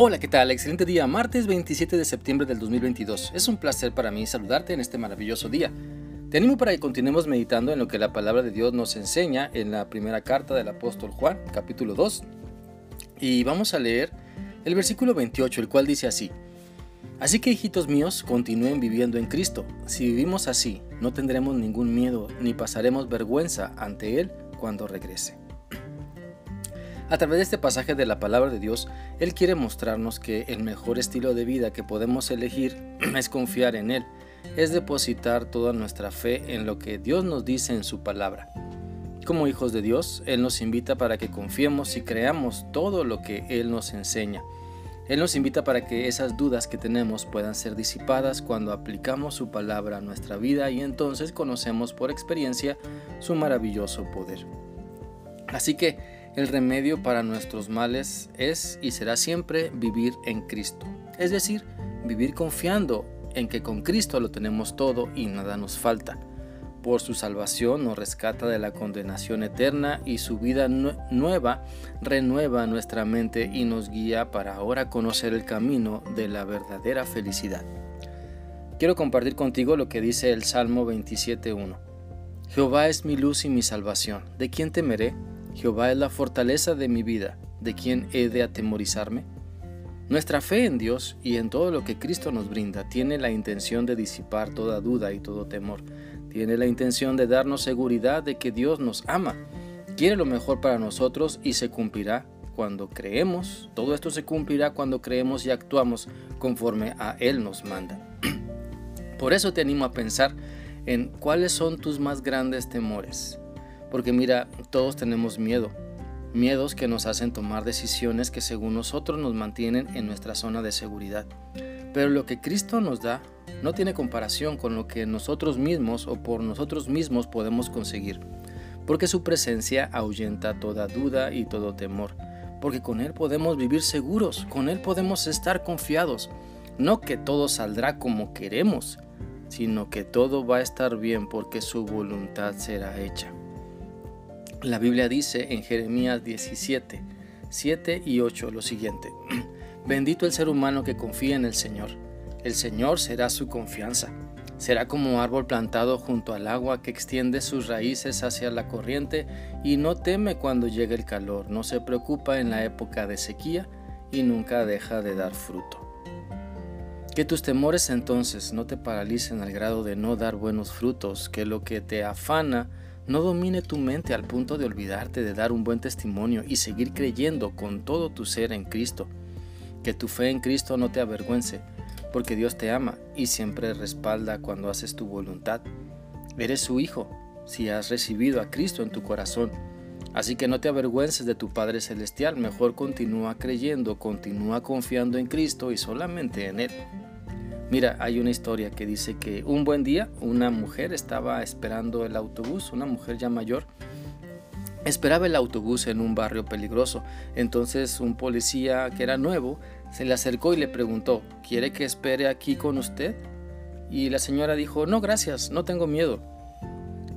Hola, ¿qué tal? Excelente día, martes 27 de septiembre del 2022. Es un placer para mí saludarte en este maravilloso día. Te animo para que continuemos meditando en lo que la palabra de Dios nos enseña en la primera carta del apóstol Juan, capítulo 2. Y vamos a leer el versículo 28, el cual dice así. Así que hijitos míos, continúen viviendo en Cristo. Si vivimos así, no tendremos ningún miedo ni pasaremos vergüenza ante Él cuando regrese. A través de este pasaje de la palabra de Dios, Él quiere mostrarnos que el mejor estilo de vida que podemos elegir es confiar en Él, es depositar toda nuestra fe en lo que Dios nos dice en su palabra. Como hijos de Dios, Él nos invita para que confiemos y creamos todo lo que Él nos enseña. Él nos invita para que esas dudas que tenemos puedan ser disipadas cuando aplicamos su palabra a nuestra vida y entonces conocemos por experiencia su maravilloso poder. Así que el remedio para nuestros males es y será siempre vivir en Cristo. Es decir, vivir confiando en que con Cristo lo tenemos todo y nada nos falta. Por su salvación nos rescata de la condenación eterna y su vida nueva renueva nuestra mente y nos guía para ahora conocer el camino de la verdadera felicidad. Quiero compartir contigo lo que dice el Salmo 27.1. Jehová es mi luz y mi salvación. ¿De quién temeré? Jehová es la fortaleza de mi vida, ¿de quién he de atemorizarme? Nuestra fe en Dios y en todo lo que Cristo nos brinda tiene la intención de disipar toda duda y todo temor. Tiene la intención de darnos seguridad de que Dios nos ama, quiere lo mejor para nosotros y se cumplirá cuando creemos. Todo esto se cumplirá cuando creemos y actuamos conforme a Él nos manda. Por eso te animo a pensar en cuáles son tus más grandes temores. Porque mira, todos tenemos miedo. Miedos que nos hacen tomar decisiones que según nosotros nos mantienen en nuestra zona de seguridad. Pero lo que Cristo nos da no tiene comparación con lo que nosotros mismos o por nosotros mismos podemos conseguir. Porque su presencia ahuyenta toda duda y todo temor. Porque con Él podemos vivir seguros, con Él podemos estar confiados. No que todo saldrá como queremos, sino que todo va a estar bien porque su voluntad será hecha. La Biblia dice en Jeremías 17, 7 y 8 lo siguiente. Bendito el ser humano que confía en el Señor. El Señor será su confianza. Será como árbol plantado junto al agua que extiende sus raíces hacia la corriente y no teme cuando llegue el calor, no se preocupa en la época de sequía y nunca deja de dar fruto. Que tus temores entonces no te paralicen al grado de no dar buenos frutos, que lo que te afana no domine tu mente al punto de olvidarte de dar un buen testimonio y seguir creyendo con todo tu ser en Cristo. Que tu fe en Cristo no te avergüence, porque Dios te ama y siempre respalda cuando haces tu voluntad. Eres su hijo si has recibido a Cristo en tu corazón. Así que no te avergüences de tu Padre Celestial, mejor continúa creyendo, continúa confiando en Cristo y solamente en Él. Mira, hay una historia que dice que un buen día una mujer estaba esperando el autobús, una mujer ya mayor, esperaba el autobús en un barrio peligroso. Entonces un policía que era nuevo se le acercó y le preguntó, ¿quiere que espere aquí con usted? Y la señora dijo, no, gracias, no tengo miedo.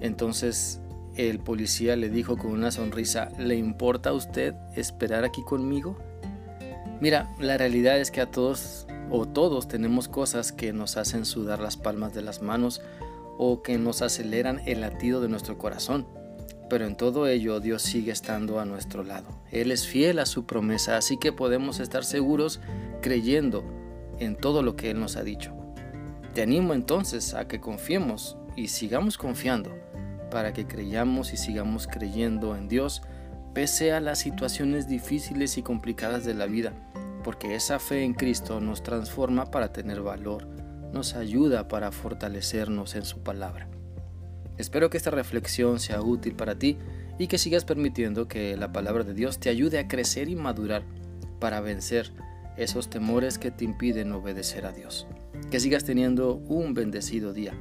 Entonces el policía le dijo con una sonrisa, ¿le importa a usted esperar aquí conmigo? Mira, la realidad es que a todos o todos tenemos cosas que nos hacen sudar las palmas de las manos o que nos aceleran el latido de nuestro corazón. Pero en todo ello Dios sigue estando a nuestro lado. Él es fiel a su promesa, así que podemos estar seguros creyendo en todo lo que Él nos ha dicho. Te animo entonces a que confiemos y sigamos confiando para que creyamos y sigamos creyendo en Dios pese a las situaciones difíciles y complicadas de la vida porque esa fe en Cristo nos transforma para tener valor, nos ayuda para fortalecernos en su palabra. Espero que esta reflexión sea útil para ti y que sigas permitiendo que la palabra de Dios te ayude a crecer y madurar para vencer esos temores que te impiden obedecer a Dios. Que sigas teniendo un bendecido día.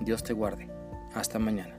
Dios te guarde. Hasta mañana.